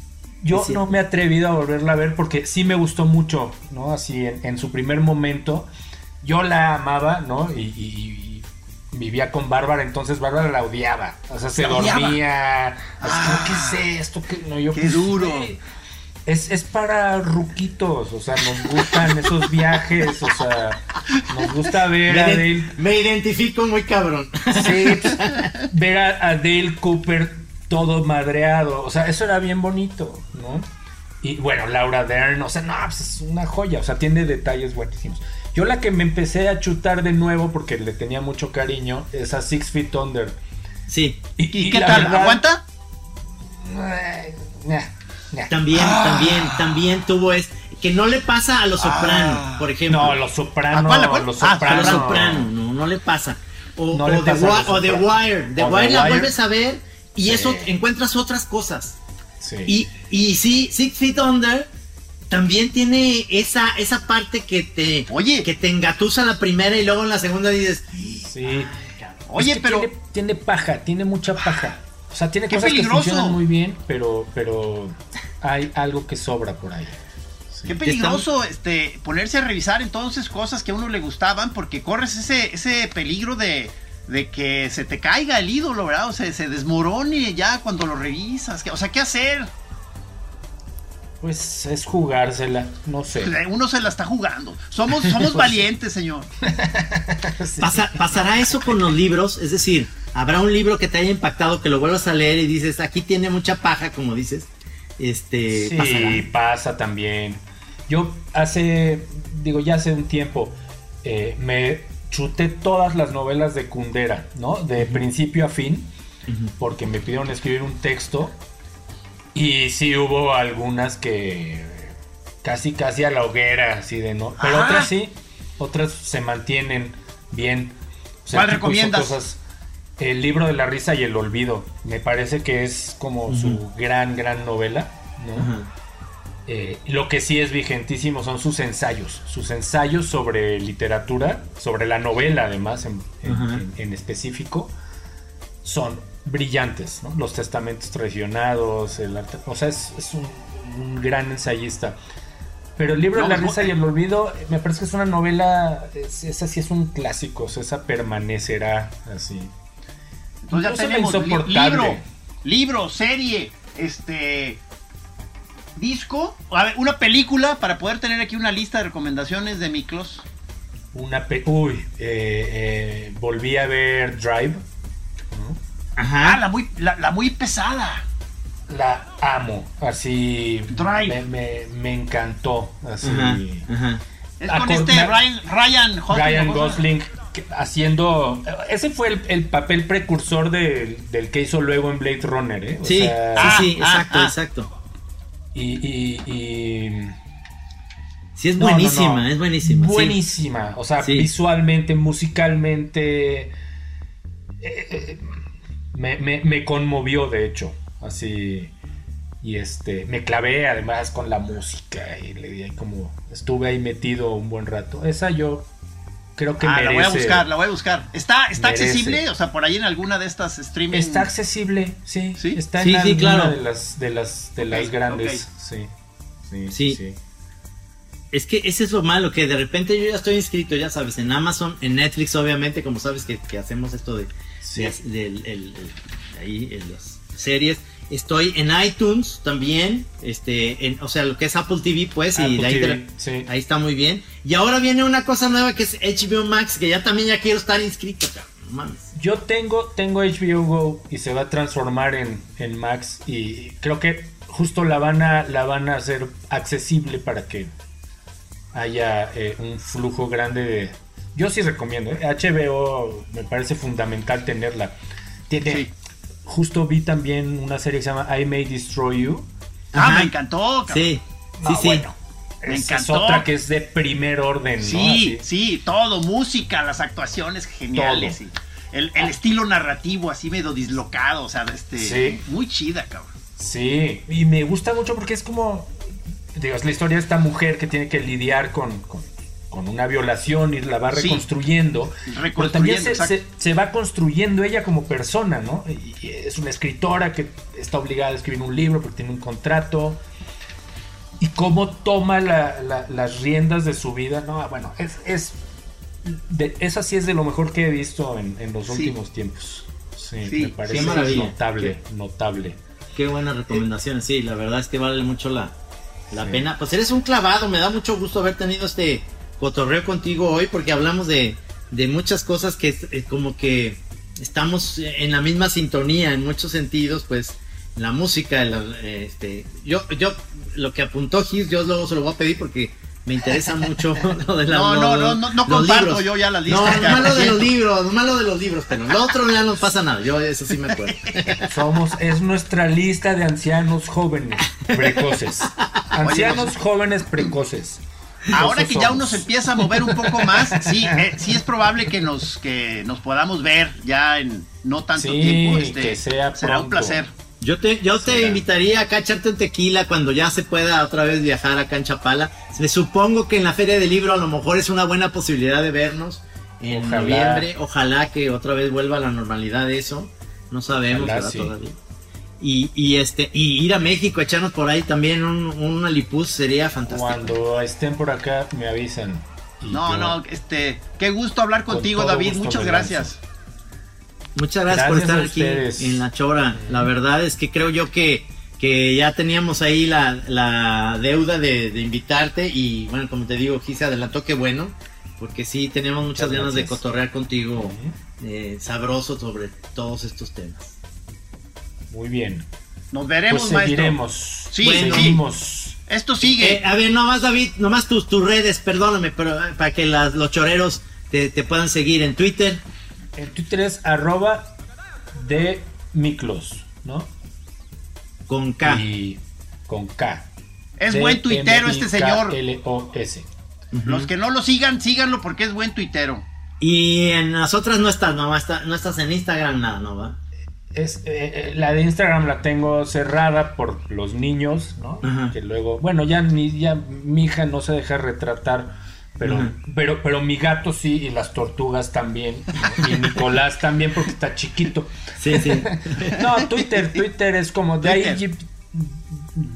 Yo Es cierto. no me he atrevido a volverla a ver porque sí me gustó mucho, ¿no? Así en, en su primer momento. Yo la amaba, ¿no? Y, y- y vivía con Bárbara, entonces Bárbara la odiaba. O sea, se dormía. Así Ah, ¿qué es esto? ¿Qué, no, yo, qué pues, duro. Es, es para ruquitos, o sea, nos gustan *laughs* esos viajes, o sea, nos gusta ver Me, a Dale, me identifico muy cabrón. sí, *laughs* pues, ver a, a Dale Cooper todo madreado, o sea, eso era bien bonito, ¿no? Y bueno, Laura Dern, o sea, no, pues es una joya, o sea, tiene detalles buenísimos. Yo la que me empecé a chutar de nuevo porque le tenía mucho cariño es a Six Feet Under. Sí, ¿Y, qué tal? verdad- ¿Aguanta? Ay, nah, nah. también, Ah. también, también tuvo es que no le pasa a los soprano, Ah. por ejemplo. No, los sopranos. ¿A cuál, a cuál? Los Ah, a sopranos. los soprano, no, no le pasa. O, No o le The, pasa a Wi- los o The Soprano. Wire, The O The Wire la Wire. vuelves a ver y Sí. eso encuentras otras cosas. Sí. Y, y sí, Six Feet Under también tiene esa, esa parte que te, Oye. que te engatusa la primera y luego en la segunda dices, Sí. Oye, Es que pero. Tiene, tiene paja, tiene mucha paja. O sea, tiene ¡Qué cosas peligroso! que funcionan muy bien, pero, pero hay algo que sobra por ahí. Sí. Qué peligroso este, ponerse a revisar entonces cosas que a uno le gustaban porque corres ese, ese peligro de, de que se te caiga el ídolo, ¿verdad? O sea, se desmorone ya cuando lo revisas. O sea, ¿qué hacer? Pues es jugársela, no sé. Uno se la está jugando. Somos, somos *laughs* valientes, señor. *laughs* Pasa- ¿Pasará eso con los libros? Es decir, ¿habrá un libro que te haya impactado que lo vuelvas a leer y dices, aquí tiene mucha paja, como dices? Este, Sí, pasará? pasa también. Yo hace, digo, ya hace un tiempo, eh, me chuté todas las novelas de Kundera, ¿no? De principio a fin, porque me pidieron escribir un texto y sí hubo algunas que casi, casi a la hoguera, así de no. Pero otras sí, otras se mantienen bien. O ¿Cuál tipo, son recomiendas? cosas- el libro de la risa y el olvido. Me parece que es como su gran, gran novela, ¿no? Eh, lo que sí es vigentísimo son sus ensayos, sus ensayos sobre literatura, sobre la novela además en, en- Ajá. en- en específico, son brillantes, ¿no? Los testamentos traicionados, el arte, o sea, es, es un, un gran ensayista. Pero el libro No, de la risa y el olvido, me parece que es una novela, es- esa sí es un clásico, o sea, esa permanecerá así. Entonces ya tenemos libro, libro, serie, este disco, a ver, una película para poder tener aquí una lista de recomendaciones de Miklos. Una pe- uy, eh, eh, volví a ver Drive, Ah, la muy, la, la muy pesada. La amo, así Drive. Me, me- me encantó, así. Ajá. Ajá. Es Ah, con este Ryan, Ryan Gosling. Haciendo, ese fue el, el papel precursor del, del que hizo luego en Blade Runner, ¿eh? O Sí, sea, Ah, sí, sí, ah, exacto, ah. exacto. y, y- y- Sí, es no, no, buenísima, no. es buenísima. sí. Buenísima, o sea, Sí. visualmente, musicalmente, eh, eh, me, me- me conmovió de hecho, así. Y este, me clavé además con la música y le di como estuve ahí metido un buen rato. Esa yo creo que Ah, la voy a buscar, la voy a buscar. ¿Está, está Merece. accesible? O sea, por ahí en alguna de estas streaming. Está accesible, sí. ¿Sí? Está Sí, en sí, alguna claro. de las de las de las grandes. Sí, Sí. sí. Es que ese es lo malo, que de repente yo ya estoy inscrito, ya sabes, en Amazon, en Netflix, obviamente, como sabes que, que hacemos esto de, Sí. de- del- el- el- ahí en las series. Estoy en iTunes también, este, en, o sea, lo que es Apple TV, pues, y Apple de ahí, TV, sí. ahí está muy bien. Y ahora viene una cosa nueva que es HBO Max, que ya también ya quiero estar inscrito, no mames. Yo tengo, tengo HBO Go y se va a transformar en, en Max y creo que justo la van a, la van a hacer accesible para que haya eh, un flujo grande de... Yo sí recomiendo, ¿eh? HBO me parece fundamental tenerla. Tiene, Sí. Justo vi también una serie que se llama I May Destroy You. Ah, Ajá. me encantó. cabrón. Sí, sí, sí. bueno, Me esa es encantó. otra que es de primer orden, ¿no? Sí, Así. sí, todo, música, las actuaciones geniales. Todo. y el, el estilo narrativo así medio dislocado, o sea, este, Sí. muy chida, cabrón. Sí, y me gusta mucho porque es como, digo, es la historia de esta mujer que tiene que lidiar con, con, con una violación y la va Sí. reconstruyendo. Pero también se, va construyendo ella como persona, ¿no? Y es una escritora que está obligada a escribir un libro porque tiene un contrato. Y cómo toma la- la- las riendas de su vida, ¿no? Bueno, es... es de, esa sí es de lo mejor que he visto en, en los Sí. últimos tiempos. Sí, Sí, me parece maravilla. notable, notable. Qué buenas recomendaciones, sí, la verdad es que vale mucho la, la Sí. pena. Pues eres un clavado, me da mucho gusto haber tenido este cotorreo contigo hoy porque hablamos de, de muchas cosas que es, eh, como que estamos en la misma sintonía en muchos sentidos, pues la música, la- este, yo, yo, lo que apuntó Gis, yo luego se lo voy a pedir porque me interesa *laughs* mucho lo de la, No, lo- no, no, no, no comparto libros. yo ya la No, lista. no, ya, malo de los libros, malo de los libros, pero lo otro ya no pasa nada, yo eso sí me acuerdo. *laughs* Somos, es nuestra lista de ancianos jóvenes precoces. Ancianos jóvenes precoces. Ahora que ya uno se empieza a mover un poco más, sí, *laughs* eh, sí es probable que nos, que nos podamos ver ya en no tanto Sí, tiempo. Este, que sea será un placer. Yo te, yo te Será. invitaría acá a echarte un tequila cuando ya se pueda otra vez viajar acá en Chapala. Me supongo que en la Feria del Libro a lo mejor es una buena posibilidad de vernos en Ojalá. noviembre. Ojalá que otra vez vuelva a la normalidad eso. No sabemos Ojalá, todavía. Y, y este y ir a México, echarnos por ahí también un, un alipuz sería fantástico. Cuando estén por acá, me avisan. No, no, este, qué gusto hablar Con contigo, David. Muchas gracias. Muchas gracias, por estar aquí ustedes. en la chora. La verdad es que creo yo que que ya teníamos ahí la, la deuda de, de invitarte y bueno, como te digo, aquí se adelantó, qué bueno, porque sí tenemos muchas Muchas ganas de cotorrear contigo eh, sabroso sobre todos estos temas. Muy bien. Nos veremos, Pues maestro. seguiremos. Sí, Bueno. seguimos. Esto sigue. Eh, a ver, nomás David, nomás tus, tus redes, perdóname, pero eh, para que las, los choreros te, te puedan seguir en Twitter. En Twitter es arroba de Miklos, ¿no? Con K. Y con K. Es buen tuitero este señor. L-O-S. Los que no lo sigan, síganlo porque es buen tuitero. Y en las otras no estás, no, está- no estás en Instagram, nada, ¿no? va? Es, eh, eh, la de Instagram la tengo cerrada por los niños, ¿no? Ajá. Que luego, bueno, ya ni ya mi hija no se deja retratar, pero, Ajá. pero, pero mi gato sí y las tortugas también y Nicolás también porque está chiquito. Sí, sí. *laughs* No, Twitter, Twitter es como de ahí Twitter. lle-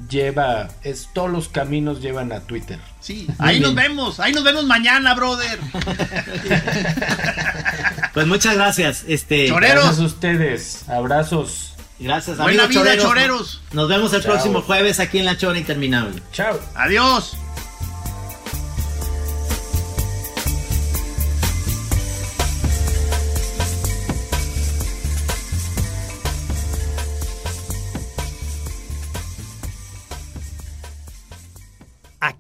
lleva, es todos los caminos llevan a Twitter. Sí. Ahí nos vemos. Ahí nos vemos mañana, brother. *laughs* Pues muchas gracias. Este, Choreros. Gracias a ustedes, abrazos, gracias, Buena amigos vida, choreros. choreros. Nos vemos el Chao. próximo jueves aquí en La Chora Interminable. chao. Adiós.